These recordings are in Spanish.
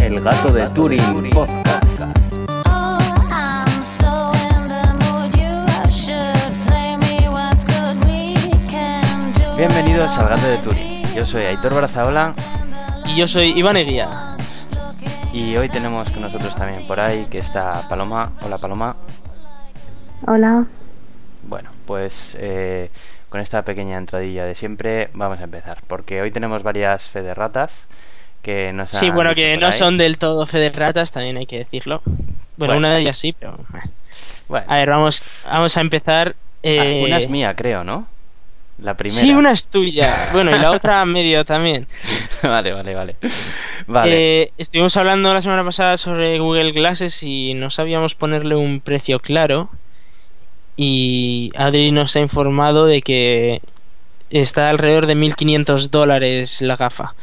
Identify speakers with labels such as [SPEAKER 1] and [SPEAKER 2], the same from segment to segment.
[SPEAKER 1] El gato de Turing Podcast.
[SPEAKER 2] Oh,
[SPEAKER 1] Bienvenidos al gato de Turing. Yo soy Aitor Brazaola
[SPEAKER 3] Y yo soy Iván Eguía.
[SPEAKER 1] y hoy tenemos con nosotros también por ahí que está Paloma. Hola Paloma.
[SPEAKER 4] Hola.
[SPEAKER 1] Pues eh, con esta pequeña entradilla de siempre vamos a empezar, porque hoy tenemos varias federratas que nos han
[SPEAKER 3] Sí, bueno, que no
[SPEAKER 1] ahí.
[SPEAKER 3] son del todo fe de ratas, también hay que decirlo. Bueno,
[SPEAKER 1] Bueno.
[SPEAKER 3] una de ellas sí, pero...
[SPEAKER 1] Bueno,
[SPEAKER 3] A ver, vamos, vamos a empezar... eh,
[SPEAKER 1] ah, una es mía, creo, ¿no? La primera.
[SPEAKER 3] Sí, una es tuya. Bueno, y la otra medio también.
[SPEAKER 1] vale, vale, vale. Vale.
[SPEAKER 3] Eh, estuvimos hablando la semana pasada sobre Google Glasses y no sabíamos ponerle un precio claro. Y Adri nos ha informado de que está alrededor de 1500 dólares la gafa.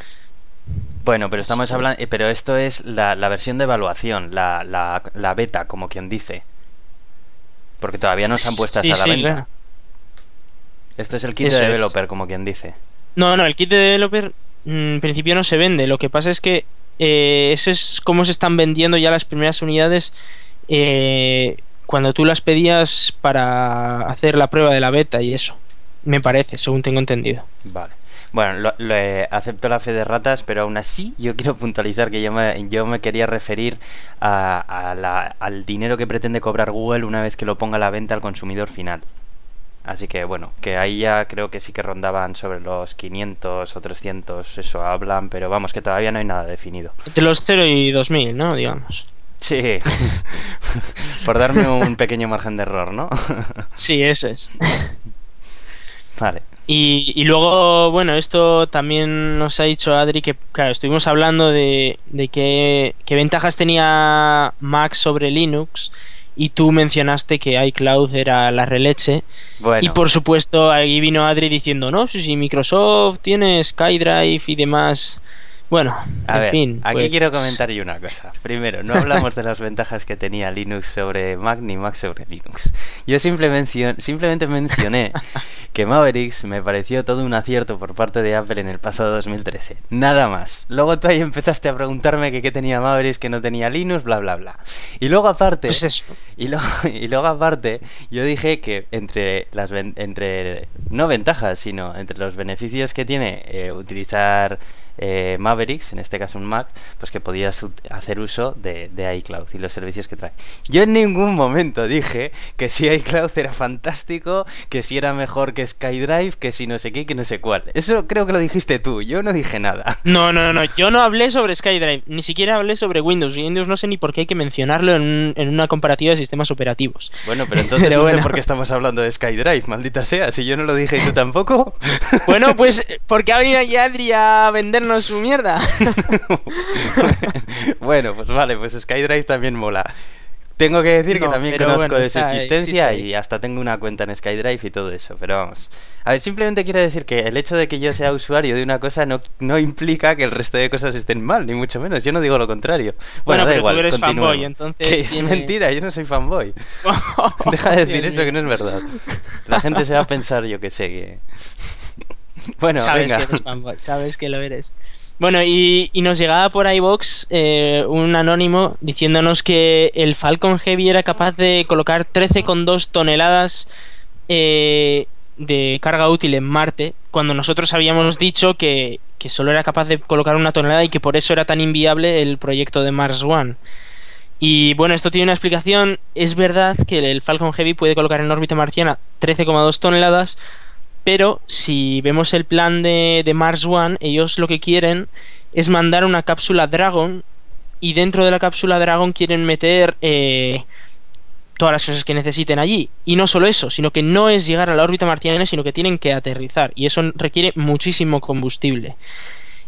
[SPEAKER 1] Bueno, pero estamos hablando. Pero esto es la, la versión de evaluación, la, la, la beta, como quien dice. Porque todavía no se han puesto
[SPEAKER 3] Sí,
[SPEAKER 1] a la
[SPEAKER 3] sí,
[SPEAKER 1] venta.
[SPEAKER 3] claro.
[SPEAKER 1] Esto es el kit
[SPEAKER 3] Eso
[SPEAKER 1] de
[SPEAKER 3] es.
[SPEAKER 1] developer, como quien dice.
[SPEAKER 3] No, no, el kit de developer mm, en principio no se vende. Lo que pasa es que eh, eso es cómo se están vendiendo ya las primeras unidades eh, cuando tú las pedías para hacer la prueba de la beta y eso. Me parece, según tengo entendido.
[SPEAKER 1] Vale. Bueno, lo, lo, eh, acepto la fe de ratas, pero aún así yo quiero puntualizar que yo me, yo me quería referir a, a la- al dinero que pretende cobrar Google una vez que lo ponga a la venta al consumidor final. Así que bueno, que ahí ya creo que sí que rondaban sobre los 500 o 300, eso hablan, pero vamos, que todavía no hay nada definido.
[SPEAKER 3] Entre los 0 y 2000, ¿no? Digamos.
[SPEAKER 1] Sí, por darme un pequeño margen de error, ¿no?
[SPEAKER 3] Sí, ese es.
[SPEAKER 1] vale.
[SPEAKER 3] Y, y luego, bueno, esto también nos ha dicho Adri que, claro, estuvimos hablando de, de qué, qué ventajas tenía Mac sobre Linux y tú mencionaste que iCloud era la releche.
[SPEAKER 1] Bueno,
[SPEAKER 3] Y por supuesto, ahí vino Adri diciendo, no, si, si Microsoft tiene SkyDrive y demás. Bueno,
[SPEAKER 1] A
[SPEAKER 3] en
[SPEAKER 1] ver,
[SPEAKER 3] fin.
[SPEAKER 1] aquí
[SPEAKER 3] pues-
[SPEAKER 1] quiero comentar yo una cosa. Primero, no hablamos de las ventajas que tenía Linux sobre Mac ni Mac sobre Linux. Yo simple mencio- simplemente mencioné que Mavericks me pareció todo un acierto por parte de Apple en el pasado 2013. Nada más. Luego tú ahí empezaste a preguntarme que qué tenía Mavericks, que no tenía Linux, bla, bla, bla. Y luego aparte...
[SPEAKER 3] Pues eso.
[SPEAKER 1] Y luego, y luego aparte, yo dije que entre las ven- entre no ventajas, sino entre los beneficios que tiene eh, utilizar eh, Mavericks, en este caso un Mac, pues que podías hacer uso de, de iCloud y los servicios que trae. Yo en ningún momento dije que si iCloud era fantástico, que si era mejor que SkyDrive, que si no sé qué, que no sé cuál. Eso creo que lo dijiste tú, yo no dije nada.
[SPEAKER 3] No, no, no, yo no hablé sobre SkyDrive, ni siquiera hablé sobre Windows. Windows no sé ni por qué hay que mencionarlo en, un- en una comparativa de sistemas operativos.
[SPEAKER 1] Bueno, pero entonces
[SPEAKER 3] Pero
[SPEAKER 1] no sé por qué estamos hablando de SkyDrive, maldita sea, si yo no lo dije y tú tampoco.
[SPEAKER 3] Bueno, pues porque ha venido aquí Adri a vendernos su mierda.
[SPEAKER 1] bueno, pues vale, pues SkyDrive también mola. Tengo que decir que también conozco
[SPEAKER 3] bueno,
[SPEAKER 1] de su existencia
[SPEAKER 3] existe
[SPEAKER 1] y hasta tengo una cuenta en SkyDrive y todo eso, pero vamos. A ver, simplemente quiero decir que el hecho de que yo sea usuario de una cosa no, no implica que el resto de cosas estén mal, ni mucho menos. Yo no digo lo contrario.
[SPEAKER 3] Bueno,
[SPEAKER 1] da
[SPEAKER 3] pero tú eres fanboy, entonces
[SPEAKER 1] Que es mentira, yo no soy fanboy. Deja de decir eso que no es verdad. La gente se va a pensar, yo que sé, que... Bueno,
[SPEAKER 3] sabes
[SPEAKER 1] venga.
[SPEAKER 3] que eres fanboy, sabes que lo eres. Bueno, y, y nos llegaba por iBox eh, un anónimo diciéndonos que el Falcon Heavy era capaz de colocar 13,2 toneladas eh, de carga útil en Marte, cuando nosotros habíamos dicho que, que solo era capaz de colocar una tonelada y que por eso era tan inviable el proyecto de Mars One. Y bueno, esto tiene una explicación. Es verdad que el Falcon Heavy puede colocar en órbita marciana 13,2 toneladas, pero si vemos el plan de, de Mars One, ellos lo que quieren es mandar una cápsula Dragon y dentro de la cápsula Dragon quieren meter eh, todas las cosas que necesiten allí. Y no solo eso, sino que no es llegar a la órbita marciana, sino que tienen que aterrizar. Y eso requiere muchísimo combustible.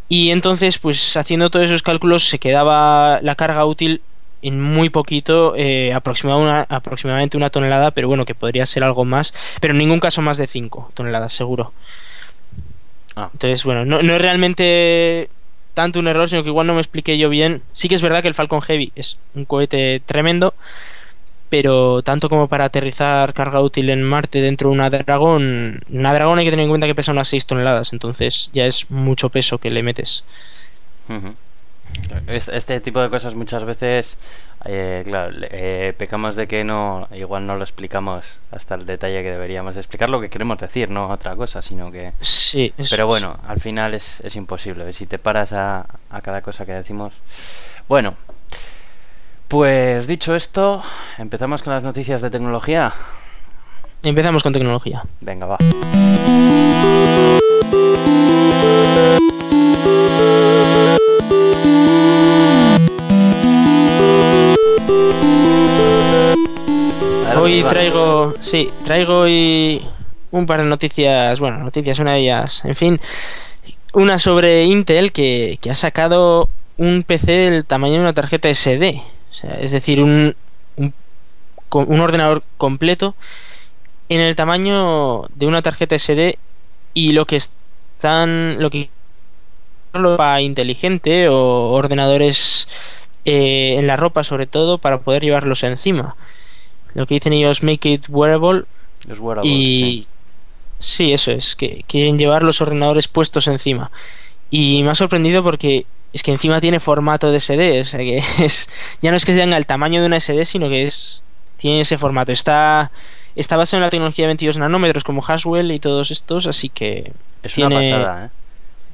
[SPEAKER 3] Y entonces, pues haciendo todos esos cálculos, se quedaba la carga útil en muy poquito, eh, una- aproximadamente una tonelada, pero bueno, que podría ser algo más, pero en ningún caso más de 5 toneladas, seguro.
[SPEAKER 1] Ah.
[SPEAKER 3] Entonces, bueno, no, no es realmente tanto un error, sino que igual no me expliqué yo bien. Sí que es verdad que el Falcon Heavy es un cohete tremendo, pero tanto como para aterrizar carga útil en Marte dentro de una Dragon, una Dragon hay que tener en cuenta que pesa unas 6 toneladas, entonces ya es mucho peso que le metes.
[SPEAKER 1] Es- Este tipo de cosas muchas veces, eh, claro, eh, pecamos de que no, igual no lo explicamos hasta el detalle que deberíamos de explicar lo que queremos decir, no otra cosa, sino que...
[SPEAKER 3] Sí, eso
[SPEAKER 1] Pero bueno, al final es, es imposible, si te paras a, a cada cosa que decimos... Bueno, pues dicho esto, empezamos con las noticias de tecnología.
[SPEAKER 3] Empezamos con tecnología.
[SPEAKER 1] Venga, va.
[SPEAKER 3] Hoy
[SPEAKER 1] Iván.
[SPEAKER 3] traigo, sí, traigo hoy un par de noticias, bueno, noticias, una de ellas, en fin, una sobre Intel que, que ha sacado un PC del tamaño de una tarjeta SD, o sea, es decir, un, un, un ordenador completo en el tamaño de una tarjeta SD y lo que están, lo que ropa inteligente o ordenadores eh, en la ropa sobre todo para poder llevarlos encima. Lo que dicen ellos make it wearable
[SPEAKER 1] Es wearable,
[SPEAKER 3] y sí, eso es, que quieren llevar los ordenadores puestos encima. Y me ha sorprendido porque es que encima tiene formato de SD, o sea que es ya no es que tenga el tamaño de una SD, sino que es tiene ese formato. Está está basado en la tecnología de 22 nanómetros como Haswell y todos estos, así que
[SPEAKER 1] Es
[SPEAKER 3] tiene-
[SPEAKER 1] una pasada, ¿eh?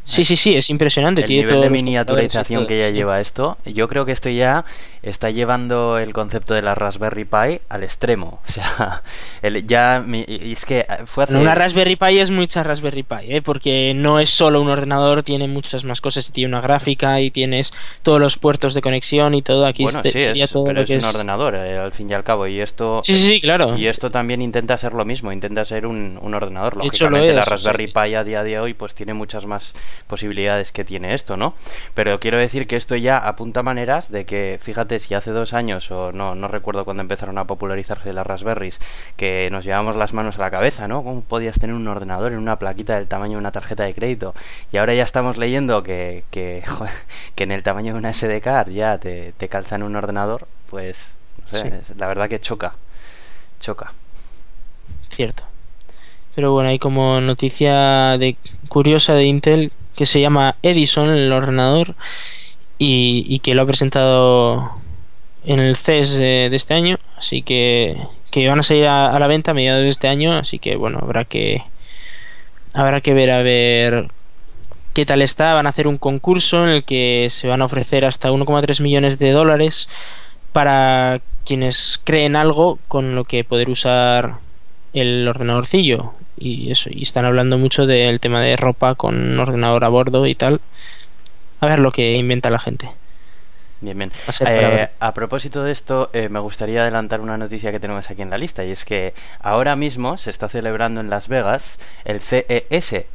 [SPEAKER 3] Sí, sí, sí, es impresionante.
[SPEAKER 1] El
[SPEAKER 3] tiene
[SPEAKER 1] nivel de miniaturización que ya
[SPEAKER 3] sí.
[SPEAKER 1] lleva esto, yo creo que esto ya está llevando el concepto de la Raspberry Pi al extremo. O sea, el- ya mi- es que fue hace
[SPEAKER 3] una Raspberry Pi es mucha Raspberry Pi, ¿eh? porque no es solo un ordenador, tiene muchas más cosas, tiene una gráfica y tienes todos los puertos de conexión y todo. Aquí
[SPEAKER 1] bueno,
[SPEAKER 3] este-
[SPEAKER 1] sí,
[SPEAKER 3] sería
[SPEAKER 1] es,
[SPEAKER 3] todo
[SPEAKER 1] pero
[SPEAKER 3] lo que
[SPEAKER 1] es un ordenador eh, al fin y al cabo y esto
[SPEAKER 3] Sí, sí, sí, claro.
[SPEAKER 1] y esto también intenta ser lo mismo, intenta ser un, un ordenador.
[SPEAKER 3] De hecho, lo
[SPEAKER 1] Lógicamente la
[SPEAKER 3] es,
[SPEAKER 1] Raspberry. Pi a día de hoy pues tiene muchas más posibilidades que tiene esto, ¿no? Pero quiero decir que esto ya apunta maneras de que, fíjate, si hace dos años o no, no recuerdo cuando empezaron a popularizarse las Raspberries, que nos llevábamos las manos a la cabeza, ¿no? ¿Cómo podías tener un ordenador en una plaquita del tamaño de una tarjeta de crédito? Y ahora ya estamos leyendo que, que, joder, que en el tamaño de una SD card ya te, te calza en un ordenador, pues, no sé,
[SPEAKER 3] Sí.
[SPEAKER 1] la verdad que choca, choca.
[SPEAKER 3] Cierto. Pero bueno, hay como noticia de curiosa de Intel que se llama Edison, el ordenador, y, que lo ha presentado en el CES de, de este año, así que, que van a salir a, a la venta a mediados de este año, así que bueno, habrá que habrá que ver a ver qué tal está. Van a hacer un concurso en el que se van a ofrecer hasta 1,3 millones de dólares para quienes creen algo con lo que poder usar el ordenadorcillo y eso y están hablando mucho del tema de ropa con un ordenador a bordo y tal. A ver lo que inventa la gente.
[SPEAKER 1] Bien, bien.
[SPEAKER 3] A
[SPEAKER 1] Eh, a propósito de esto, eh, me gustaría adelantar una noticia que tenemos aquí en la lista, y es que ahora mismo se está celebrando en Las Vegas el CES,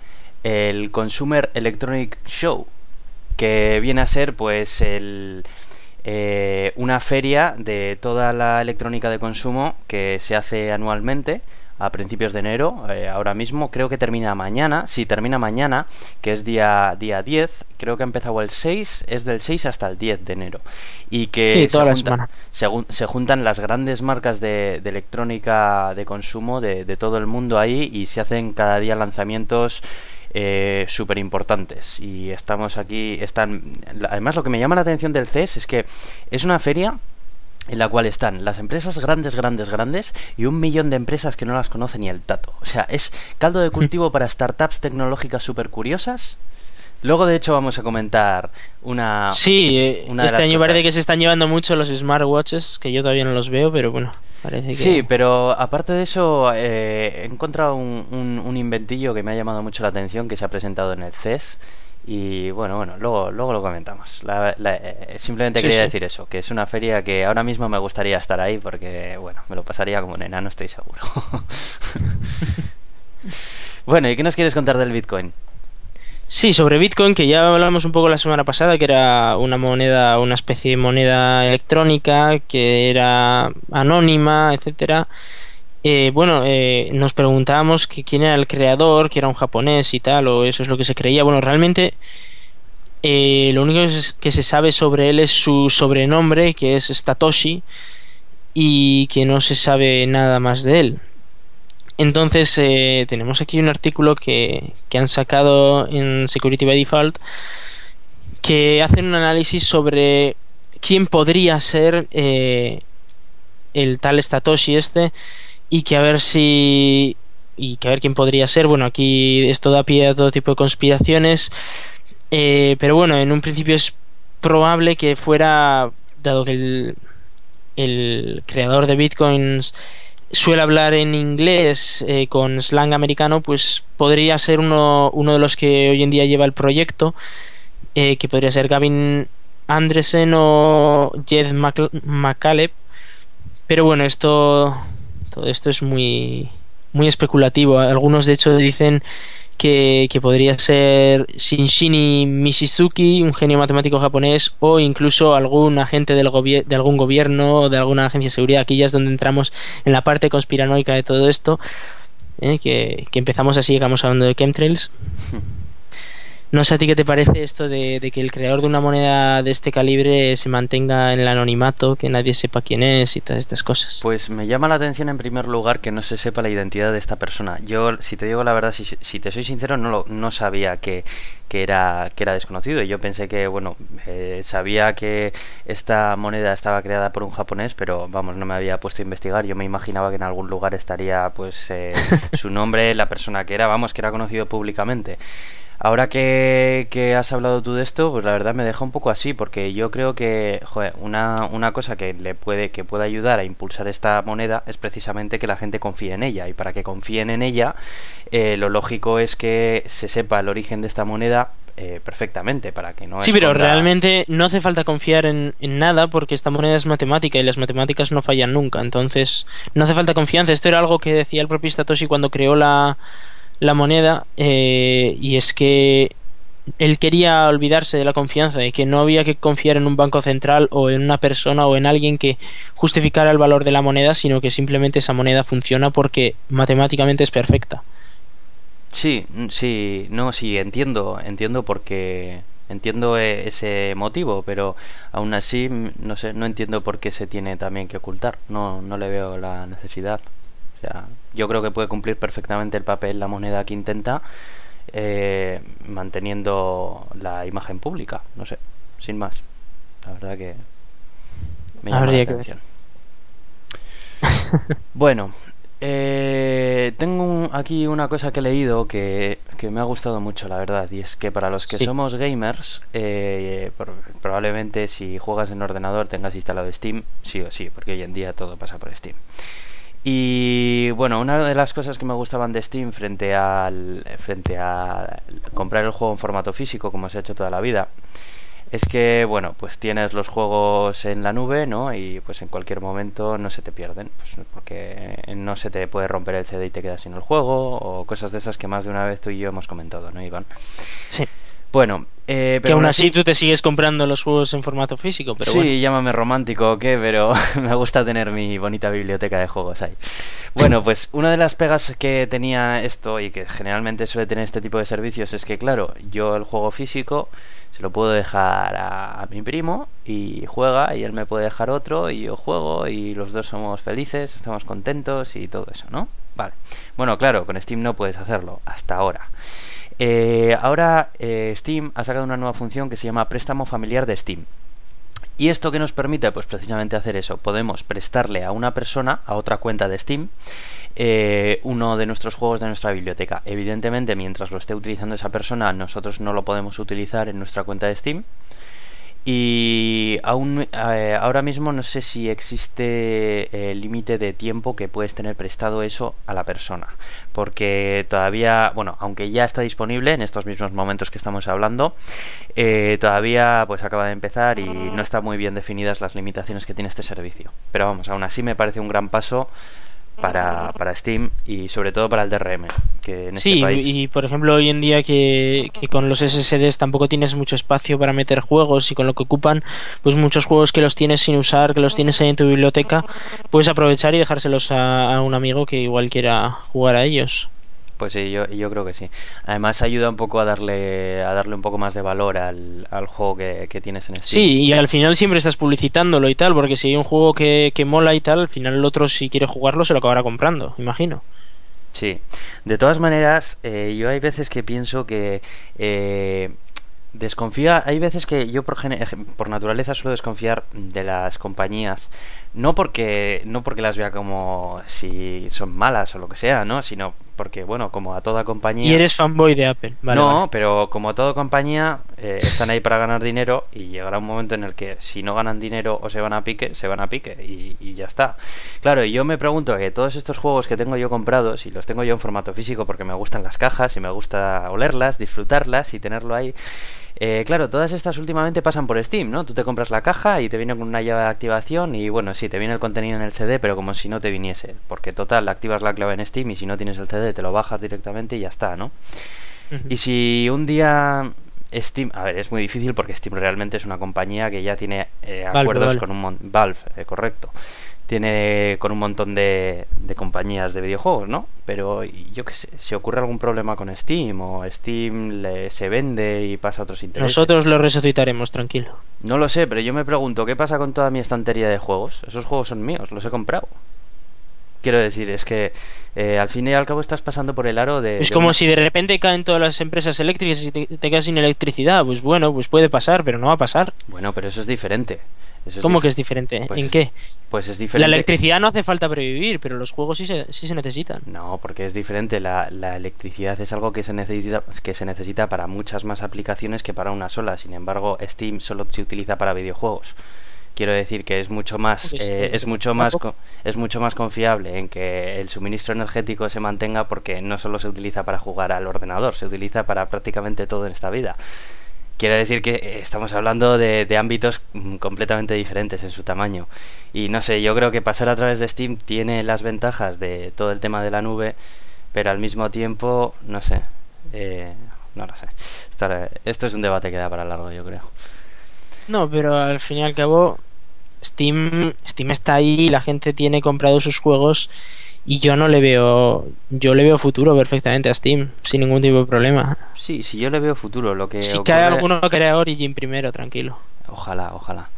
[SPEAKER 1] el Consumer Electronic Show, que viene a ser pues el, eh, una feria de toda la electrónica de consumo que se hace anualmente a principios de enero, eh, ahora mismo, creo que termina mañana, si termina mañana, que es día, día 10, creo que ha empezado el 6, es del 6 hasta el 10 de enero. Y que
[SPEAKER 3] Sí,
[SPEAKER 1] se,
[SPEAKER 3] toda la
[SPEAKER 1] junta-
[SPEAKER 3] semana.
[SPEAKER 1] se se juntan las grandes marcas de, de electrónica de consumo de, de todo el mundo ahí y se hacen cada día lanzamientos eh, súper importantes. Y estamos aquí, están... Además lo que me llama la atención del CES es que es una feria en la cual están las empresas grandes, grandes, grandes y un millón de empresas que no las conoce ni el tato. O sea, es caldo de cultivo para startups tecnológicas súper curiosas. Luego, de hecho, vamos a comentar una...
[SPEAKER 3] sí eh,
[SPEAKER 1] una
[SPEAKER 3] este año parece que se están llevando mucho los smartwatches que yo todavía no los veo pero bueno parece que
[SPEAKER 1] Sí, pero aparte de eso, eh, he encontrado un, un- un inventillo que me ha llamado mucho la atención que se ha presentado en el CES. Y bueno, bueno, luego, luego lo comentamos. La- la- eh, simplemente
[SPEAKER 3] Sí,
[SPEAKER 1] quería
[SPEAKER 3] sí.
[SPEAKER 1] decir eso, que es una feria que ahora mismo me gustaría estar ahí porque, bueno, me lo pasaría como un enano, estoy seguro. bueno, ¿y qué nos quieres contar del Bitcoin?
[SPEAKER 3] Sí, sobre Bitcoin, que ya hablamos un poco la semana pasada, que era una moneda, una especie de moneda electrónica, que era anónima, etcétera. Eh, bueno, eh, nos preguntábamos que quién era el creador, que era un japonés y tal, o eso es lo que se creía. Bueno, realmente eh, lo único que se- sabe sobre él es su sobrenombre, que es Satoshi, y que no se sabe nada más de él. Entonces eh, tenemos aquí un artículo que, que han sacado en Security by Default que hacen un análisis sobre quién podría ser eh, el tal Satoshi este y que a ver si y que a ver quién podría ser. Bueno, aquí esto da pie a todo tipo de conspiraciones, eh, pero bueno, en un principio es probable que fuera, dado que el, el creador de bitcoins suele hablar en inglés eh, con slang americano, pues podría ser uno, uno de los que hoy en día lleva el proyecto, eh, que podría ser Gavin Andresen o Jed McCaleb. Pero bueno, esto todo esto es muy muy especulativo. Algunos de hecho dicen que, que podría ser Shinshini Mishizuki, un genio matemático japonés, o incluso algún agente del de algún gobierno o de alguna agencia de seguridad. Aquí ya es donde entramos en la parte conspiranoica de todo esto. ¿eh? Que, que empezamos así, llegamos hablando de chemtrails. No sé a ti qué te parece esto de, que el creador de una moneda de este calibre se mantenga en el anonimato, que nadie sepa quién es y todas estas cosas.
[SPEAKER 1] Pues me llama la atención en primer lugar que no se sepa la identidad de esta persona. Yo, si te digo la verdad, si, si te soy sincero, no, lo, no sabía que, que, era, que era desconocido. Y yo pensé que, bueno, eh, sabía que esta moneda estaba creada por un japonés, pero vamos, no me había puesto a investigar. Yo me imaginaba que en algún lugar estaría pues eh, su nombre, la persona que era, vamos, que era conocido públicamente. Ahora que, que, has hablado tú de esto, pues la verdad me deja un poco así, porque yo creo que joder, una, una cosa que le puede, que puede ayudar a impulsar esta moneda es precisamente que la gente confíe en ella. Y para que confíen en ella, eh, lo lógico es que se sepa el origen de esta moneda eh, perfectamente, para que no
[SPEAKER 3] Sí, pero realmente no hace falta confiar en, en nada porque esta moneda es matemática y las matemáticas no fallan nunca. Entonces, no hace falta confianza. Esto era algo que decía el propio Satoshi cuando creó la, la moneda eh, y es que él quería olvidarse de la confianza, de que no había que confiar en un banco central o en una persona o en alguien que justificara el valor de la moneda, sino que simplemente esa moneda funciona porque matemáticamente es perfecta.
[SPEAKER 1] Sí, sí, no, sí, entiendo, entiendo porque entiendo eh, ese motivo, pero aún así, no sé, no entiendo por qué se tiene también que ocultar. No, no le veo la necesidad. O sea, yo creo que puede cumplir perfectamente el papel la moneda que intenta, eh, manteniendo la imagen pública. No sé, sin más. La verdad que me llama
[SPEAKER 3] Habría
[SPEAKER 1] la
[SPEAKER 3] que
[SPEAKER 1] atención. Bueno, eh, tengo un- aquí una cosa que he leído que, que me ha gustado mucho, la verdad, y es que para los que
[SPEAKER 3] Sí.
[SPEAKER 1] somos gamers, eh, por- probablemente si juegas en ordenador tengas instalado Steam, sí o sí, porque hoy en día todo pasa por Steam. Y bueno, una de las cosas que me gustaban de Steam frente al frente a comprar el juego en formato físico, como se ha hecho toda la vida, es que bueno, pues tienes los juegos en la nube, ¿no? Y pues en cualquier momento no se te pierden, pues porque no se te puede romper el CD y te quedas sin el juego o cosas de esas que más de una vez tú y yo hemos comentado, ¿no, Iván?
[SPEAKER 3] Sí.
[SPEAKER 1] Bueno, eh,
[SPEAKER 3] Que
[SPEAKER 1] pero
[SPEAKER 3] aún
[SPEAKER 1] aún
[SPEAKER 3] así tú te sigues comprando los juegos en formato físico, pero
[SPEAKER 1] sí,
[SPEAKER 3] bueno.
[SPEAKER 1] llámame romántico o qué, pero me gusta tener mi bonita biblioteca de juegos ahí. Bueno, pues una de las pegas que tenía esto y que generalmente suele tener este tipo de servicios es que, claro, yo el juego físico se lo puedo dejar a, a mi primo y juega y él me puede dejar otro y yo juego y los dos somos felices, estamos contentos y todo eso, ¿no? Vale. Bueno, claro, con Steam no puedes hacerlo hasta ahora. Eh, ahora eh, Steam ha sacado una nueva función que se llama préstamo familiar de Steam. ¿Y esto que nos permite? Pues precisamente hacer eso. Podemos prestarle a una persona, a otra cuenta de Steam, eh, uno de nuestros juegos de nuestra biblioteca. Evidentemente, mientras lo esté utilizando esa persona, nosotros no lo podemos utilizar en nuestra cuenta de Steam. Y aún eh, ahora mismo no sé si existe el límite de tiempo que puedes tener prestado eso a la persona. Porque todavía, bueno, aunque ya está disponible en estos mismos momentos que estamos hablando, eh, todavía pues acaba de empezar y no está muy bien definidas las limitaciones que tiene este servicio. Pero vamos, aún así me parece un gran paso para, para Steam y sobre todo para el DRM. Que en
[SPEAKER 3] Sí,
[SPEAKER 1] este país...
[SPEAKER 3] y por ejemplo hoy en día que, que con los SSDs tampoco tienes mucho espacio para meter juegos y con lo que ocupan, pues muchos juegos que los tienes sin usar, que los tienes ahí en tu biblioteca, puedes aprovechar y dejárselos a, a un amigo que igual quiera jugar a ellos.
[SPEAKER 1] Pues sí, yo, yo creo que sí. Además ayuda un poco a darle a darle un poco más de valor al, al juego que, que tienes en Steam.
[SPEAKER 3] Sí, y al final siempre estás publicitándolo y tal, porque si hay un juego que, que mola y tal, al final el otro si quiere jugarlo se lo acabará comprando, imagino.
[SPEAKER 1] Sí. De todas maneras, eh, yo hay veces que pienso que eh, desconfía. Hay veces que yo por, por naturaleza suelo desconfiar de las compañías. No porque, no porque las vea como si son malas o lo que sea, ¿no? Sino porque, bueno, como a toda compañía.
[SPEAKER 3] Y eres fanboy de Apple, vale.
[SPEAKER 1] no,
[SPEAKER 3] vale.
[SPEAKER 1] pero como toda compañía, eh, están ahí para ganar dinero y llegará un momento en el que si no ganan dinero o se van a pique, se van a pique y, y ya está. Claro, y yo me pregunto que todos estos juegos que tengo yo comprados y los tengo yo en formato físico porque me gustan las cajas y me gusta olerlas, disfrutarlas y tenerlo ahí. Eh, claro, todas estas últimamente pasan por Steam, ¿no? Tú te compras la caja y te viene con una llave de activación y bueno, sí, te viene el contenido en el CD, pero como si no te viniese. Porque total, activas la clave en Steam y si no tienes el CD te lo bajas directamente y ya está, ¿no? Y si un día Steam, a ver, es muy difícil porque Steam realmente es una compañía que ya tiene eh,
[SPEAKER 3] Valve,
[SPEAKER 1] acuerdos
[SPEAKER 3] Valve.
[SPEAKER 1] con un Valve, eh, correcto. Tiene con un montón de, de compañías de videojuegos, ¿no? Pero yo qué sé, si ocurre algún problema con Steam o Steam le, se vende y pasa a otros intereses.
[SPEAKER 3] Nosotros lo resucitaremos, tranquilo.
[SPEAKER 1] No lo sé, pero yo me pregunto, ¿qué pasa con toda mi estantería de juegos? Esos juegos son míos, los he comprado. Quiero decir, es que eh, al fin y al cabo estás pasando por el aro de...
[SPEAKER 3] Es
[SPEAKER 1] de
[SPEAKER 3] como
[SPEAKER 1] una-
[SPEAKER 3] si de repente caen todas las empresas eléctricas y te, te quedas sin electricidad. Pues bueno, pues puede pasar, pero no va a pasar.
[SPEAKER 1] Bueno, pero eso es diferente. Eso
[SPEAKER 3] ¿Cómo que es diferente?
[SPEAKER 1] Pues
[SPEAKER 3] ¿En
[SPEAKER 1] es-
[SPEAKER 3] qué?
[SPEAKER 1] Pues es
[SPEAKER 3] La
[SPEAKER 1] diferente.
[SPEAKER 3] electricidad no hace falta para vivir, pero los juegos sí se, sí se necesitan.
[SPEAKER 1] No, porque es diferente. La, la electricidad es algo que se necesita que se necesita para muchas más aplicaciones que para una sola. Sin embargo, Steam solo se utiliza para videojuegos. Quiero decir que es mucho más
[SPEAKER 3] Pues,
[SPEAKER 1] eh, es mucho más co- es mucho más confiable en que el suministro energético se mantenga porque no solo se utiliza para jugar al ordenador, se utiliza para prácticamente todo en esta vida. Quiero decir que eh, estamos hablando de, de ámbitos mm, completamente diferentes en su tamaño. Y no sé, yo creo que pasar a través de Steam tiene las ventajas de todo el tema de la nube, pero al mismo tiempo, no sé. eh, no lo sé. Esto, es un debate que da para largo, yo creo.
[SPEAKER 3] No, pero al fin y al cabo, Steam, Steam está ahí, la gente tiene comprado sus juegos y yo no le veo, yo le veo futuro perfectamente a Steam, sin ningún tipo de problema.
[SPEAKER 1] Sí, si yo le veo futuro, lo que
[SPEAKER 3] Si cae
[SPEAKER 1] ocurre-
[SPEAKER 3] alguno que crea Origin primero, tranquilo.
[SPEAKER 1] Ojalá, ojalá.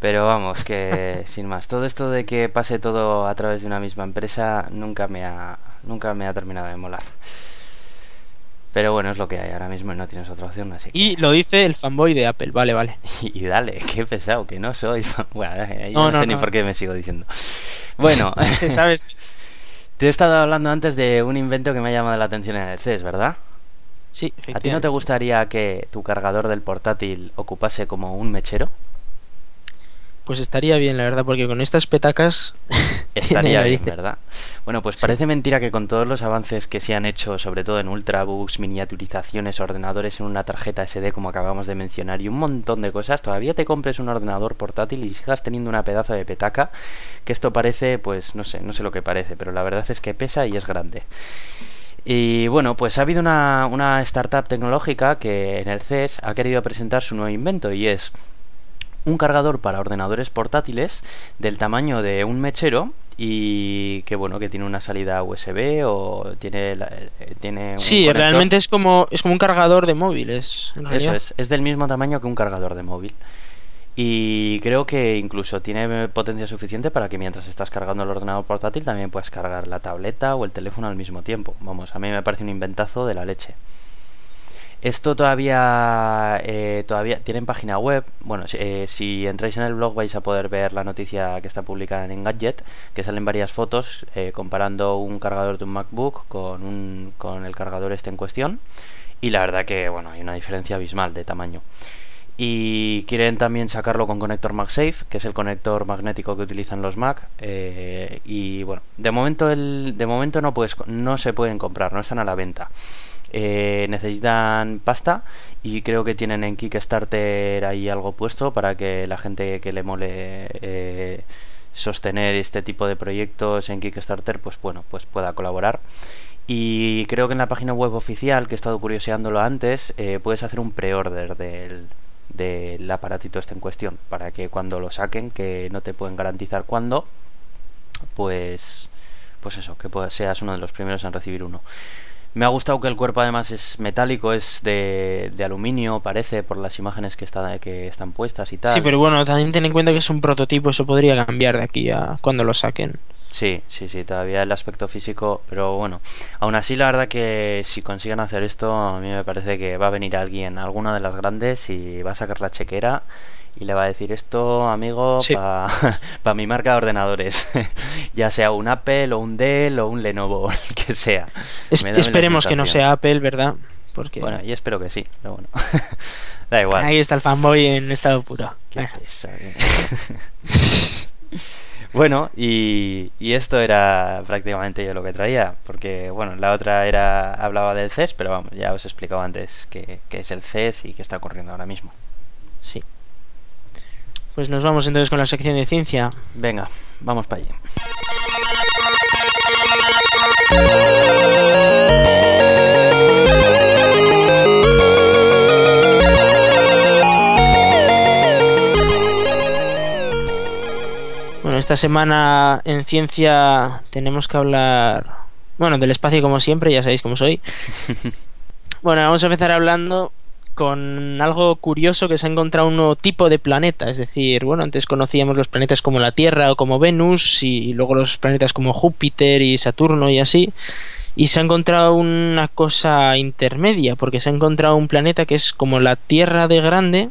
[SPEAKER 1] Pero vamos, que sin más, todo esto de que pase todo a través de una misma empresa nunca me ha, nunca me ha terminado de molar. Pero bueno, es lo que hay ahora mismo y no tienes otra opción, así que...
[SPEAKER 3] Y lo dice el fanboy de Apple, vale, vale.
[SPEAKER 1] Y dale, qué pesado, que no soy fan. Bueno,
[SPEAKER 3] No,
[SPEAKER 1] no,
[SPEAKER 3] no,
[SPEAKER 1] sé ni
[SPEAKER 3] no.
[SPEAKER 1] por qué me sigo diciendo. Bueno,
[SPEAKER 3] ¿Sabes?
[SPEAKER 1] Te he estado hablando antes de un invento que me ha llamado la atención en el CES, ¿verdad?
[SPEAKER 3] Sí,
[SPEAKER 1] ¿A ti no te gustaría que tu cargador del portátil ocupase como un mechero?
[SPEAKER 3] Pues estaría bien, la verdad, porque con estas petacas...
[SPEAKER 1] Estaría bien. ¿verdad? Bueno, pues
[SPEAKER 3] Sí.
[SPEAKER 1] parece mentira que con todos los avances que se han hecho, sobre todo en ultrabooks, miniaturizaciones, ordenadores en una tarjeta SD, como acabamos de mencionar, y un montón de cosas, todavía te compres un ordenador portátil y sigas teniendo una pedazo de petaca, que esto parece, pues no sé, no sé lo que parece, pero la verdad es que pesa y es grande. Y bueno, pues ha habido una, una startup tecnológica que en el CES ha querido presentar su nuevo invento y es un cargador para ordenadores portátiles del tamaño de un mechero y que bueno que tiene una salida USB o tiene la- eh, tiene un
[SPEAKER 3] Sí,
[SPEAKER 1] conector-
[SPEAKER 3] realmente es como, es como un cargador de móviles. En
[SPEAKER 1] eso
[SPEAKER 3] realidad.
[SPEAKER 1] es es del mismo tamaño que un cargador de móvil y creo que incluso tiene potencia suficiente para que mientras estás cargando el ordenador portátil también puedas cargar la tableta o el teléfono al mismo tiempo vamos a mí me parece un inventazo de la leche esto todavía eh, todavía tienen página web. Bueno, si, eh, si entráis en el blog vais a poder ver la noticia que está publicada en Engadget, que salen varias fotos eh, comparando un cargador de un MacBook con un con el cargador este en cuestión. Y la verdad que bueno hay una diferencia abismal de tamaño. Y quieren también sacarlo con conector MagSafe, que es el conector magnético que utilizan los Mac. y bueno, de momento el, de momento no puedes, no se pueden comprar, no están a la venta. Eh, necesitan pasta y creo que tienen en Kickstarter ahí algo puesto para que la gente que le mole eh, sostener este tipo de proyectos en Kickstarter, pues bueno, pues pueda colaborar. Y creo que en la página web oficial, que he estado curioseándolo antes, eh, puedes hacer un pre-order del, del aparatito este en cuestión, para que cuando lo saquen, que no te pueden garantizar cuándo, pues, pues eso, que seas uno de los primeros en recibir uno. Me ha gustado que el cuerpo además es metálico, es de, de aluminio, parece, por las imágenes que, está, que están puestas y tal.
[SPEAKER 3] Sí, pero bueno, también ten en cuenta que es un prototipo, eso podría cambiar de aquí a cuando lo saquen.
[SPEAKER 1] Sí, sí, sí, todavía el aspecto físico, pero bueno, aún así la verdad que si consiguen hacer esto, a mí me parece que va a venir alguien, alguna de las grandes, y va a sacar la chequera y le va a decir esto, amigo,
[SPEAKER 3] Sí.
[SPEAKER 1] para mi marca de ordenadores, ya sea un Apple o un Dell o un Lenovo, el que sea.
[SPEAKER 3] Es- esperemos que no sea Apple, ¿verdad? Porque
[SPEAKER 1] Bueno, y espero que sí, pero bueno, da igual.
[SPEAKER 3] ahí está el fanboy en estado puro.
[SPEAKER 1] Qué
[SPEAKER 3] Eh.
[SPEAKER 1] Bueno, y, y esto era prácticamente yo lo que traía, porque bueno, la otra era hablaba del CES, pero vamos, ya os he explicado antes qué qué es el CES y qué está ocurriendo ahora mismo.
[SPEAKER 3] sí. Pues nos vamos entonces con la sección de ciencia.
[SPEAKER 1] Venga, vamos para allí.
[SPEAKER 3] Bueno, esta semana en ciencia tenemos que hablar, bueno, del espacio como siempre, ya sabéis cómo soy. Bueno, vamos a empezar hablando con algo curioso que se ha encontrado un nuevo tipo de planeta, es decir, bueno, antes conocíamos los planetas como la Tierra o como Venus y luego los planetas como Júpiter y Saturno y así. Y se ha encontrado una cosa intermedia, porque se ha encontrado un planeta que es como la Tierra de grande,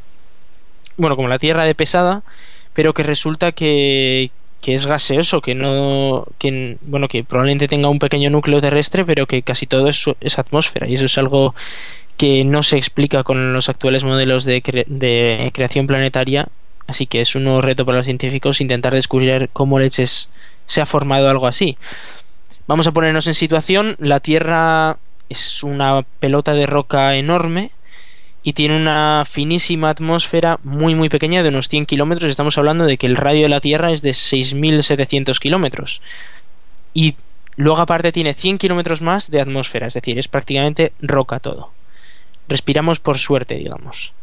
[SPEAKER 3] bueno, como la Tierra de pesada, pero que resulta que, es gaseoso, que no, que bueno, que probablemente tenga un pequeño núcleo terrestre, pero que casi todo es, es atmósfera y eso es algo que no se explica con los actuales modelos de, de creación planetaria, así que es un nuevo reto para los científicos intentar descubrir cómo leches se ha formado algo así. Vamos a ponernos en situación, la Tierra es una pelota de roca enorme y tiene una finísima atmósfera muy muy pequeña de unos 100 kilómetros. Estamos hablando de que el radio de la Tierra es de 6.700 kilómetros. Y luego aparte tiene 100 kilómetros más de atmósfera, es decir, es prácticamente roca todo. Respiramos por suerte, digamos.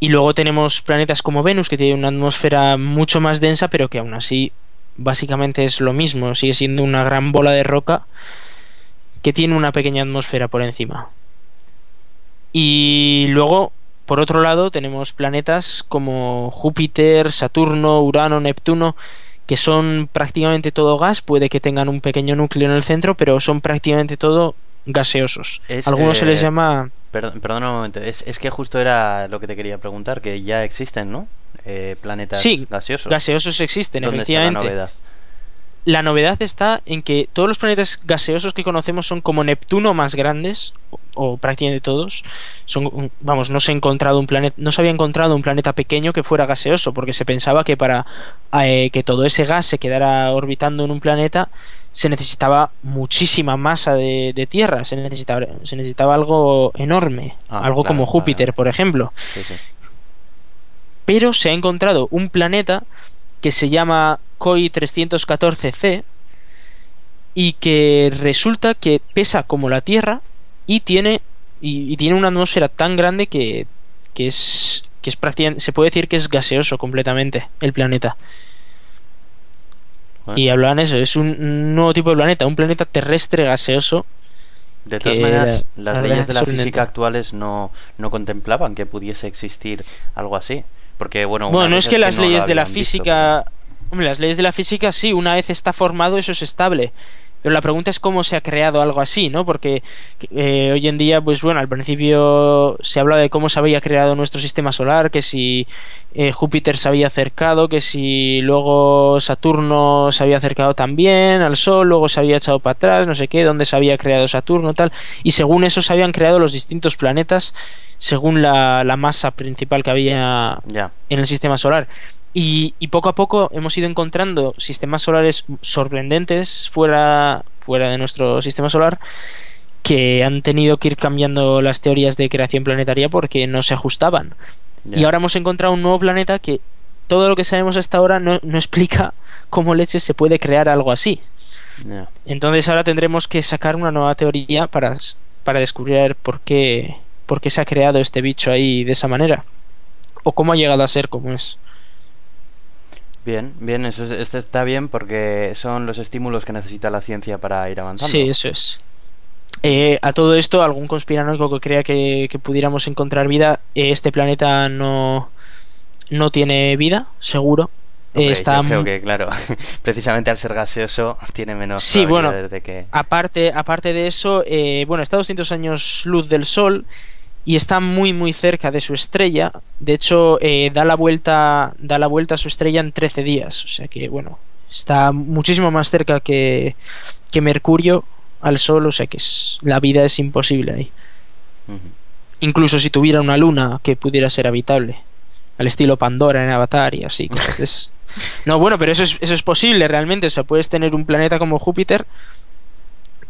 [SPEAKER 3] Y luego tenemos planetas como Venus, que tiene una atmósfera mucho más densa, pero que aún así básicamente es lo mismo, sigue siendo una gran bola de roca que tiene una pequeña atmósfera por encima. Y luego, por otro lado, tenemos planetas como Júpiter, Saturno, Urano, Neptuno, que son prácticamente todo gas, puede que tengan un pequeño núcleo en el centro, pero son prácticamente todo gaseosos.
[SPEAKER 1] Es,
[SPEAKER 3] Algunos se les
[SPEAKER 1] eh,
[SPEAKER 3] llama...
[SPEAKER 1] Perdón, perdona un momento, es, es que justo era lo que te quería preguntar, que ya existen, ¿no? Eh, planetas
[SPEAKER 3] Sí,
[SPEAKER 1] gaseosos.
[SPEAKER 3] Gaseosos existen,
[SPEAKER 1] ¿Dónde está la
[SPEAKER 3] efectivamente.
[SPEAKER 1] novedad?
[SPEAKER 3] La novedad está en que todos los planetas gaseosos que conocemos son como Neptuno más grandes, o, o prácticamente todos. Son, vamos, no se ha encontrado un planeta, no se había encontrado un planeta pequeño que fuera gaseoso, porque se pensaba que para eh, que todo ese gas se quedara orbitando en un planeta se necesitaba muchísima masa de, de tierra, se necesitaba, se necesitaba algo enorme,
[SPEAKER 1] Ah,
[SPEAKER 3] algo
[SPEAKER 1] claro,
[SPEAKER 3] como
[SPEAKER 1] claro.
[SPEAKER 3] Júpiter, por ejemplo
[SPEAKER 1] Sí, sí.
[SPEAKER 3] pero se ha encontrado un planeta que se llama COI 314c y que resulta que pesa como la Tierra y tiene y, y tiene una atmósfera tan grande que, que es que es prácticamente se puede decir que es gaseoso completamente el planeta.
[SPEAKER 1] Bueno,
[SPEAKER 3] y hablaban eso es un nuevo tipo de planeta un planeta terrestre gaseoso
[SPEAKER 1] de todas maneras,
[SPEAKER 3] la-
[SPEAKER 1] las
[SPEAKER 3] la
[SPEAKER 1] leyes de la física actuales no, no contemplaban que pudiese existir algo así. Porque, bueno,
[SPEAKER 3] Bueno, es que las
[SPEAKER 1] no
[SPEAKER 3] leyes de la
[SPEAKER 1] visto,
[SPEAKER 3] física. Las leyes de la física sí, una vez está formado, eso es estable. Pero la pregunta es cómo se ha creado algo así, ¿no? Porque eh, hoy en día, pues bueno, al principio se hablaba de cómo se había creado nuestro sistema solar, que si eh, Júpiter se había acercado, que si luego Saturno se había acercado también al Sol, luego se había echado para atrás, no sé qué, dónde se había creado Saturno, tal. Y según eso se habían creado los distintos planetas según la, la masa principal que había en el sistema solar. Y, y poco a poco hemos ido encontrando sistemas solares sorprendentes fuera, fuera de nuestro sistema solar que han tenido que ir cambiando las teorías de creación planetaria porque no se ajustaban. Y ahora hemos encontrado un nuevo planeta que todo lo que sabemos hasta ahora no, no explica cómo leche se puede crear algo así. Entonces ahora tendremos que sacar una nueva teoría para, para descubrir por qué, por qué se ha creado este bicho ahí de esa manera. O cómo ha llegado a ser como es.
[SPEAKER 1] Bien, bien, eso es- este está bien porque son los estímulos que necesita la ciencia para ir avanzando.
[SPEAKER 3] Sí, eso es. Eh, a todo esto, algún conspiranoico que crea que, que pudiéramos encontrar vida, eh, este planeta no, no tiene vida, seguro. Eh,
[SPEAKER 1] Hombre,
[SPEAKER 3] está
[SPEAKER 1] yo creo que, claro, precisamente al ser gaseoso tiene menos
[SPEAKER 3] Sí, bueno.
[SPEAKER 1] de que...
[SPEAKER 3] Aparte, aparte de eso, eh, bueno, está a 200 años luz del Sol y está muy muy cerca de su estrella. De hecho, eh, da la vuelta da la vuelta a su estrella en 13 días. O sea que bueno, está muchísimo más cerca que, que Mercurio al Sol. O sea que es- la vida es imposible ahí. Incluso si tuviera una luna que pudiera ser habitable. Al estilo Pandora en Avatar y así, cosas de esas. No, bueno, pero eso es, eso es posible realmente. O sea, puedes tener un planeta como Júpiter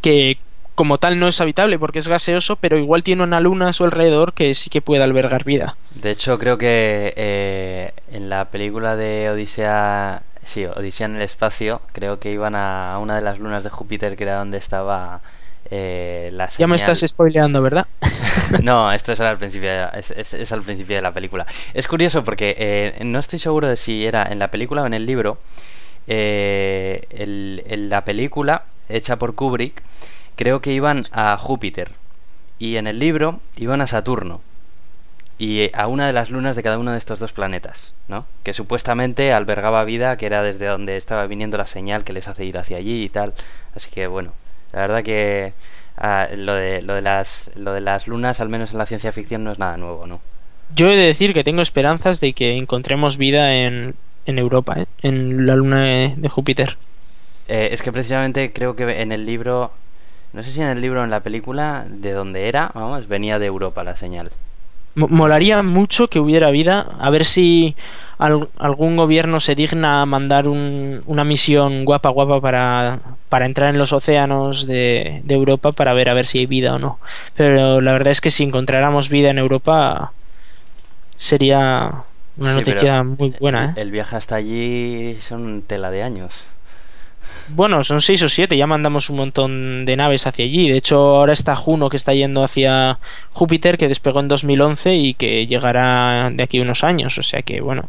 [SPEAKER 3] que como tal no es habitable porque es gaseoso, pero igual tiene una luna a su alrededor que sí que puede albergar vida.
[SPEAKER 1] De hecho, creo que eh, en la película de Odisea, sí, Odisea en el espacio, creo que iban a una de las lunas de Júpiter, que era donde estaba eh, la
[SPEAKER 3] Ya me
[SPEAKER 1] señal-
[SPEAKER 3] estás spoileando, ¿verdad?
[SPEAKER 1] No, esto es al principio, de- es, es- es al principio de la película. Es curioso porque eh, no estoy seguro de si era en la película o en el libro. eh, el- la película hecha por Kubrick, creo que iban a Júpiter y en el libro iban a Saturno y a una de las lunas de cada uno de estos dos planetas, ¿no? Que supuestamente albergaba vida, que era desde donde estaba viniendo la señal que les hace ir hacia allí y tal. Así que bueno, la verdad que ah, lo de lo de las lo de las lunas, al menos en la ciencia ficción, no es nada nuevo, ¿no?
[SPEAKER 3] Yo he de decir que tengo esperanzas de que encontremos vida en, en Europa, ¿eh? en la luna de, de Júpiter.
[SPEAKER 1] Eh, es que precisamente creo que en el libro, no sé si en el libro o en la película, de donde era, vamos, venía de Europa la señal.
[SPEAKER 3] Mo- Molaría mucho que hubiera vida, a ver si al- algún gobierno se digna a mandar un- una misión guapa guapa para, para entrar en los océanos de, de Europa para ver a ver si hay vida o no. Pero la verdad es que si encontráramos vida en Europa sería una
[SPEAKER 1] Sí,
[SPEAKER 3] noticia muy buena. ¿eh?
[SPEAKER 1] El viaje hasta allí son tela de años.
[SPEAKER 3] Bueno, son seis o siete, ya mandamos un montón de naves hacia allí. De hecho, ahora está Juno que está yendo hacia Júpiter, que despegó en 2011 y que llegará de aquí a unos años. O sea que, bueno.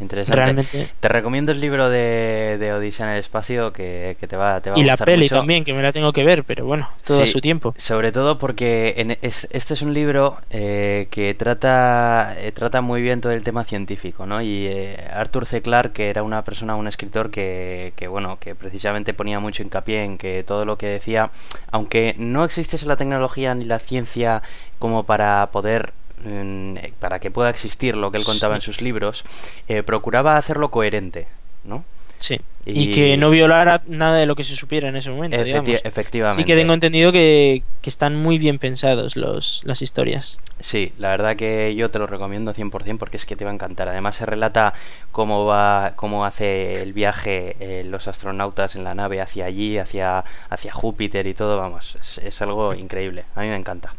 [SPEAKER 1] Interesante.
[SPEAKER 3] realmente.
[SPEAKER 1] Te recomiendo el libro de, de Odisea en el espacio que, que te va, te va a
[SPEAKER 3] Y la
[SPEAKER 1] gustar
[SPEAKER 3] peli
[SPEAKER 1] mucho.
[SPEAKER 3] también, que me la tengo que ver, pero bueno, todo a su tiempo.
[SPEAKER 1] Sobre todo porque en es- este es un libro eh, que trata, eh, trata muy bien todo el tema científico, ¿no? Y eh, Arthur C. Clarke, que era una persona, un escritor que, que, bueno, que precisamente ponía mucho hincapié en que todo lo que decía, aunque no existiese la tecnología ni la ciencia como para poder eh, para que pueda existir lo que él contaba
[SPEAKER 3] Sí.
[SPEAKER 1] en sus libros, eh, procuraba hacerlo coherente, ¿no?
[SPEAKER 3] Sí.
[SPEAKER 1] Y-
[SPEAKER 3] Y... que no violara nada de lo que se supiera en ese momento.
[SPEAKER 1] Efecti-
[SPEAKER 3] digamos.
[SPEAKER 1] efectivamente.
[SPEAKER 3] Sí que tengo entendido que, que están muy bien pensados los, las historias.
[SPEAKER 1] Sí, la verdad que yo te lo recomiendo 100% porque es que te va a encantar. Además se relata cómo va, cómo hace el viaje eh, los astronautas en la nave hacia allí, hacia, hacia Júpiter y todo, vamos, es, es algo increíble. A mí me encanta.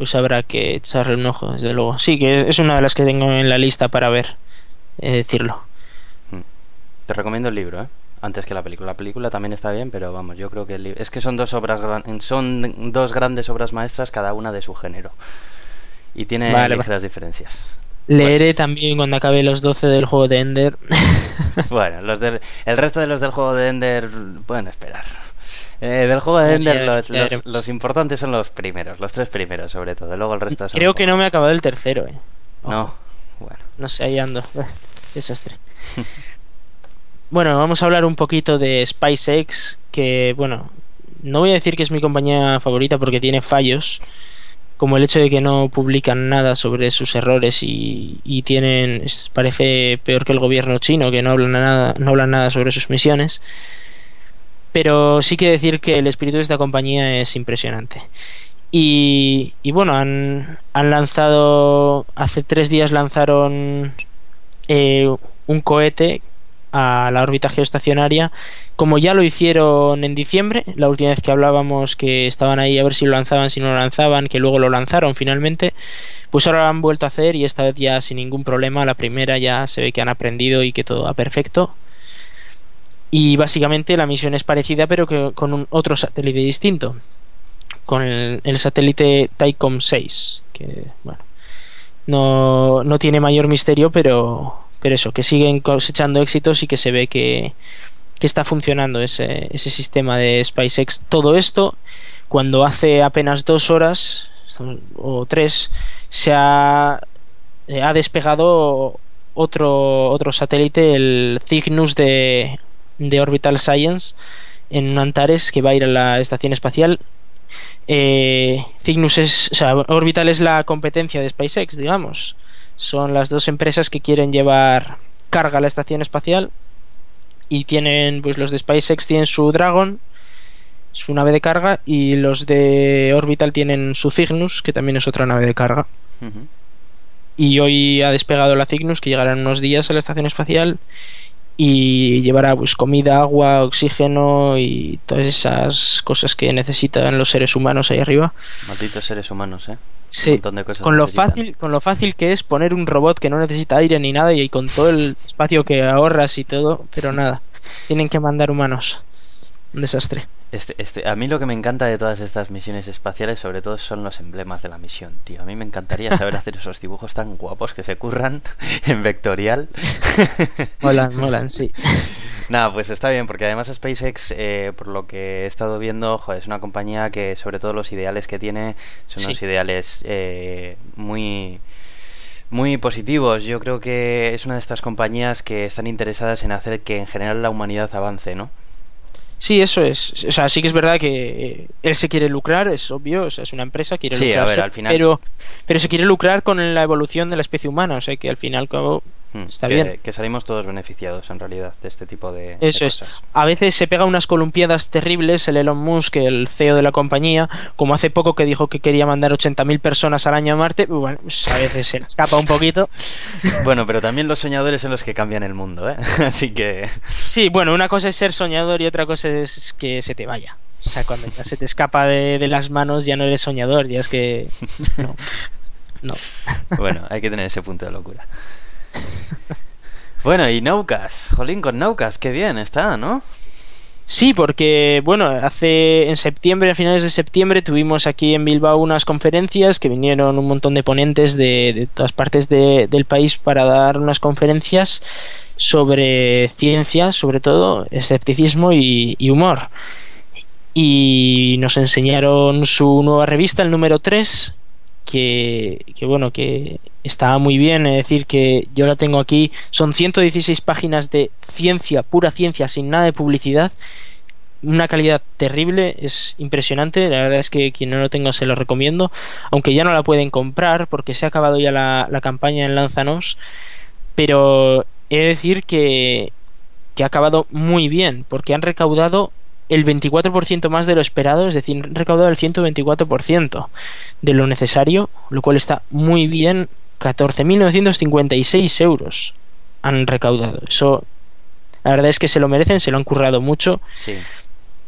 [SPEAKER 3] Pues habrá que echarle un ojo, desde luego. Sí, que es una de las que tengo en la lista para ver, eh, decirlo.
[SPEAKER 1] Te recomiendo el libro, ¿eh? Antes que la película. La película también está bien, pero vamos, yo creo que el libro... Es que son dos obras gran- son dos grandes obras maestras, cada una de su género. Y tiene
[SPEAKER 3] Vale,
[SPEAKER 1] ligeras diferencias.
[SPEAKER 3] Leeré también cuando acabe los 12 del juego de Ender.
[SPEAKER 1] Bueno, los del, el resto de los del juego de Ender pueden esperar. Eh, del juego de Ender
[SPEAKER 3] ya,
[SPEAKER 1] los, importantes son los primeros, los tres primeros sobre todo. Luego el resto son
[SPEAKER 3] Creo que no me he acabado el tercero, eh.
[SPEAKER 1] No, bueno.
[SPEAKER 3] No sé, ahí ando. Desastre. Bueno, vamos a hablar un poquito de SpaceX, que bueno, no voy a decir que es mi compañía favorita porque tiene fallos, como el hecho de que no publican nada sobre sus errores y, y tienen, parece peor que el gobierno chino, que no hablan nada, no hablan nada sobre sus misiones. Pero sí que decir que el espíritu de esta compañía es impresionante. Y, bueno, han, han lanzado, hace tres días lanzaron eh, un cohete a la órbita geoestacionaria, como ya lo hicieron en diciembre, la última vez que hablábamos que estaban ahí a ver si lo lanzaban, si no lo lanzaban, que luego lo lanzaron finalmente, pues ahora lo han vuelto a hacer y esta vez ya sin ningún problema, la primera ya se ve que han aprendido y que todo va perfecto. Y básicamente la misión es parecida pero que con un otro satélite distinto, con el, satélite Taicom 6, que bueno, no, no tiene mayor misterio, pero, pero eso, que siguen cosechando éxitos y que se ve que, que está funcionando ese, ese sistema de SpaceX. Todo esto, cuando hace apenas dos horas o tres, se ha, eh, ha despegado otro, otro satélite, el Cygnus de, de Orbital Science, en Antares, que va a ir a la estación espacial. Eh, Cygnus es, o sea, Orbital es la competencia de SpaceX, digamos. Son las dos empresas que quieren llevar carga a la estación espacial y tienen, pues los de SpaceX tienen su Dragon, su nave de carga, y los de Orbital tienen su Cygnus, que también es otra nave de carga. Y hoy ha despegado la Cygnus, que llegará en unos días a la estación espacial y llevará pues comida, agua, oxígeno y todas esas cosas que necesitan los seres humanos ahí arriba.
[SPEAKER 1] Malditos seres humanos, ¿eh? Un
[SPEAKER 3] Sí,
[SPEAKER 1] montón de cosas
[SPEAKER 3] con lo
[SPEAKER 1] necesitan.
[SPEAKER 3] fácil, con lo fácil que es poner un robot que no necesita aire ni nada y con todo el espacio que ahorras y todo, pero nada, tienen que mandar humanos. Un desastre.
[SPEAKER 1] Este, este, a mí lo que me encanta de todas estas misiones espaciales, sobre todo, son los emblemas de la misión, tío. A mí me encantaría saber hacer esos dibujos tan guapos que se curran en vectorial.
[SPEAKER 3] Molan, molan, sí.
[SPEAKER 1] Nada, pues está bien, porque además SpaceX, eh, por lo que he estado viendo, joder, es una compañía que sobre todo los ideales que tiene son
[SPEAKER 3] Sí.
[SPEAKER 1] unos ideales eh, muy muy positivos. Yo creo que es una de estas compañías que están interesadas en hacer que en general la humanidad avance, ¿no?
[SPEAKER 3] Sí, eso es. O sea, sí que es verdad que eh, él se quiere lucrar, es obvio, o sea, es una empresa, quiere
[SPEAKER 1] Sí, a ver, al final-
[SPEAKER 3] pero, pero se quiere lucrar con la evolución de la especie humana, o sea que al fin y al cabo
[SPEAKER 1] Hmm,
[SPEAKER 3] Está
[SPEAKER 1] que,
[SPEAKER 3] bien.
[SPEAKER 1] que salimos todos beneficiados en realidad de este tipo de, de
[SPEAKER 3] Eso es. A veces se pega unas columpiadas terribles el Elon Musk, el CEO de la compañía, como hace poco que dijo que quería mandar 80.000 personas al año a Marte, bueno, pues a veces se le escapa un poquito.
[SPEAKER 1] Bueno, pero también los soñadores son los que cambian el mundo, ¿eh? Así que...
[SPEAKER 3] Sí, bueno, una cosa es ser soñador y otra cosa es que se te vaya. O sea, cuando ya se te escapa de, de las manos ya no eres soñador, ya es que... No. No.
[SPEAKER 1] Bueno, hay que tener ese punto de locura. Bueno, y Naucas. Jolín, con Naucas, qué bien está, ¿no?
[SPEAKER 3] Sí, porque, bueno, hace en septiembre, a finales de septiembre, tuvimos aquí en Bilbao unas conferencias que vinieron un montón de ponentes de, todas partes de- del país para dar unas conferencias sobre ciencia, sobre todo, escepticismo y, y humor. Y nos enseñaron su nueva revista, el número 3, que, que bueno, que está muy bien, es decir, que yo la tengo aquí, son 116 páginas de ciencia, pura ciencia, sin nada de publicidad, una calidad terrible, es impresionante, la verdad es que quien no lo tenga se lo recomiendo, aunque ya no la pueden comprar porque se ha acabado ya la, la campaña en Lanzanos, pero he de decir que, que ha acabado muy bien, porque han recaudado el 24% más de lo esperado, es decir, han recaudado el 124% de lo necesario, lo cual está muy bien. 14.956 euros han recaudado. Eso, la verdad es que se lo merecen, se lo han currado mucho
[SPEAKER 1] Sí.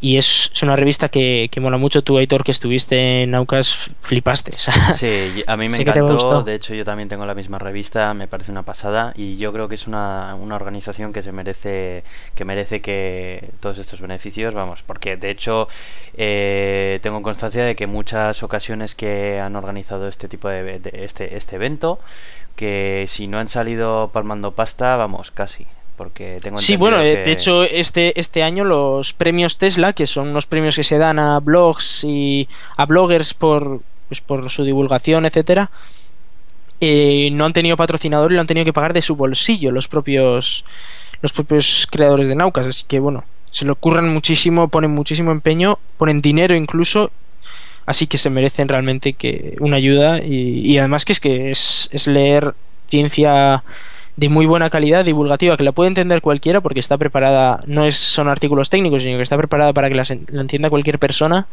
[SPEAKER 3] Y es, es una revista que, que mola mucho. Tú, Aitor, que estuviste en Aucas, flipaste. o sea,
[SPEAKER 1] Sí, a mí me encantó. De hecho, yo también tengo la misma revista, me parece una pasada y yo creo que es una, una organización que se merece que merece que todos estos beneficios, vamos, porque de hecho eh, tengo constancia de que muchas ocasiones que han organizado este tipo de, de- este este evento que si no han salido palmando pasta, vamos, casi, porque tengo
[SPEAKER 3] Sí, bueno, eh,
[SPEAKER 1] que-
[SPEAKER 3] de hecho este, este año los premios Tesla, que son unos premios que se dan a blogs y a bloggers por, pues, por su divulgación, etcétera, eh, no han tenido patrocinador y lo han tenido que pagar de su bolsillo los propios los propios creadores de Naucas, así que bueno, se lo curran muchísimo, ponen muchísimo empeño, ponen dinero incluso, así que se merecen realmente que una ayuda y, y además que es que es, es leer ciencia de muy buena calidad divulgativa que la puede entender cualquiera porque está preparada no es son artículos técnicos sino que está preparada para que la, entienda cualquier persona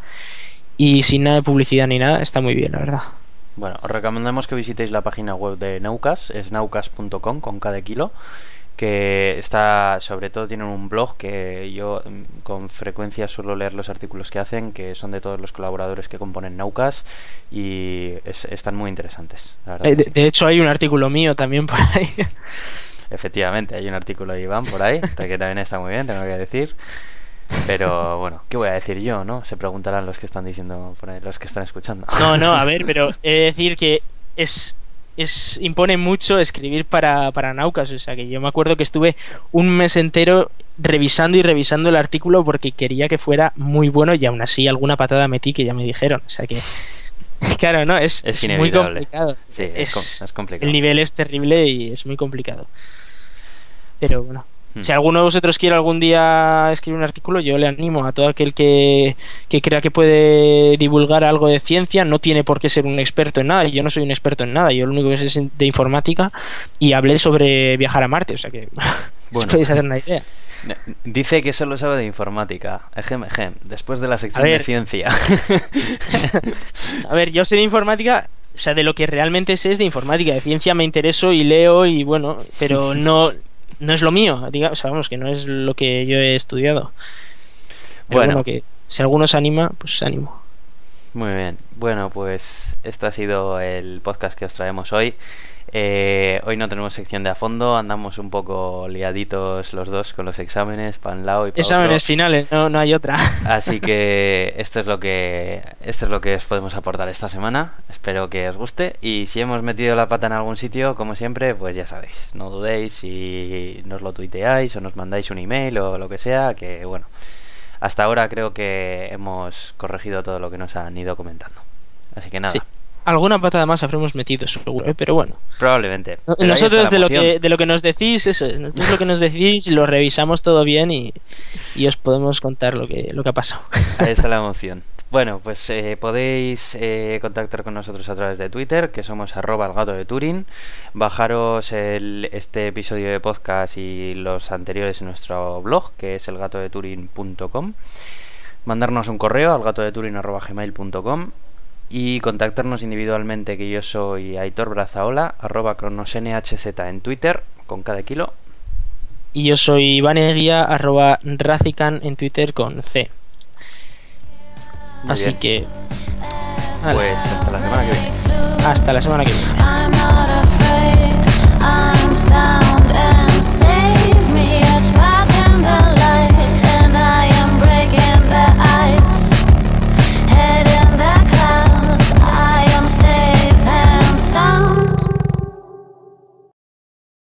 [SPEAKER 3] y sin nada de publicidad ni nada está muy bien la verdad.
[SPEAKER 1] Bueno, os recomendamos que visitéis la página web de Naucas, es naucas.com con cada kilo, que está, sobre todo tienen un blog que yo mm, con frecuencia suelo leer los artículos que hacen, que son de todos los colaboradores que componen Naucas y es- están muy interesantes. la verdad
[SPEAKER 3] Eh, de,
[SPEAKER 1] sí.
[SPEAKER 3] de hecho hay un artículo mío también por ahí
[SPEAKER 1] Efectivamente, hay un artículo de Iván por ahí, que también está muy bien, tengo que decir. Pero bueno, ¿qué voy a decir yo, no? Se preguntarán los que están diciendo, por ahí, los que están escuchando.
[SPEAKER 3] no no a ver pero he de decir que es es impone mucho escribir para, para Naucas. O sea que yo me acuerdo que estuve un mes entero revisando y revisando el artículo porque quería que fuera muy bueno y aún así alguna patada metí que ya me dijeron. O sea que, claro, no, es,
[SPEAKER 1] Es
[SPEAKER 3] muy
[SPEAKER 1] inevitable.
[SPEAKER 3] complicado.
[SPEAKER 1] Sí, es complicado.
[SPEAKER 3] El nivel es terrible y es muy complicado. Pero bueno.
[SPEAKER 1] Hmm.
[SPEAKER 3] Si alguno de vosotros quiere algún día escribir un artículo, yo le animo a todo aquel que, que crea que puede divulgar algo de ciencia. No tiene por qué ser un experto en nada. y Yo no soy un experto en nada. Yo lo único que sé es de informática y hablé sobre viajar a Marte. O sea que
[SPEAKER 1] Bueno.
[SPEAKER 3] podéis hacer una idea.
[SPEAKER 1] Dice que solo sabe de informática. Ejem, ejem. Después de la sección
[SPEAKER 3] ver.
[SPEAKER 1] de ciencia.
[SPEAKER 3] A ver, yo sé de informática, o sea, de lo que realmente sé es de informática. De ciencia me intereso y leo y bueno, pero no, no es lo mío. Diga, o sea, vamos, que no es lo que yo he estudiado. Pero
[SPEAKER 1] Bueno.
[SPEAKER 3] bueno, que si alguno se anima, pues ánimo.
[SPEAKER 1] Muy bien. Bueno, pues esto ha sido el podcast que os traemos hoy. Eh, hoy no tenemos sección de a fondo, andamos un poco liaditos los dos con los exámenes, para un lado y para
[SPEAKER 3] Exámenes finales, no, no hay otra.
[SPEAKER 1] Así que esto es lo que esto es lo que os podemos aportar esta semana. Espero que os guste y si hemos metido la pata en algún sitio, como siempre, pues ya sabéis, no dudéis si nos lo tuiteáis o nos mandáis un email o lo que sea, que bueno, hasta ahora creo que hemos corregido todo lo que nos han ido comentando. Así que nada,
[SPEAKER 3] Sí. Alguna patada más habremos metido, seguro, ¿eh? pero bueno.
[SPEAKER 1] probablemente. Pero
[SPEAKER 3] Nosotros de lo, que, de lo que nos decís, eso es. Nosotros lo que nos decís lo revisamos todo bien y, y os podemos contar lo que, lo que ha pasado.
[SPEAKER 1] Ahí está la emoción. Bueno, pues eh, podéis eh, contactar con nosotros a través de Twitter, que somos arroba el gato de Turing. Bajaros el- este episodio de podcast y los anteriores en nuestro blog, que es elgatodeturing.com. Mandarnos un correo al gatodeturing.gmail.com y contactarnos individualmente, que yo soy Aitor Brazaola, arroba cronosnhz en Twitter, con cada kilo.
[SPEAKER 3] Y yo soy Iván arroba Racican en Twitter con C. Así que...
[SPEAKER 1] Pues hasta la semana que viene.
[SPEAKER 3] Hasta la semana que viene.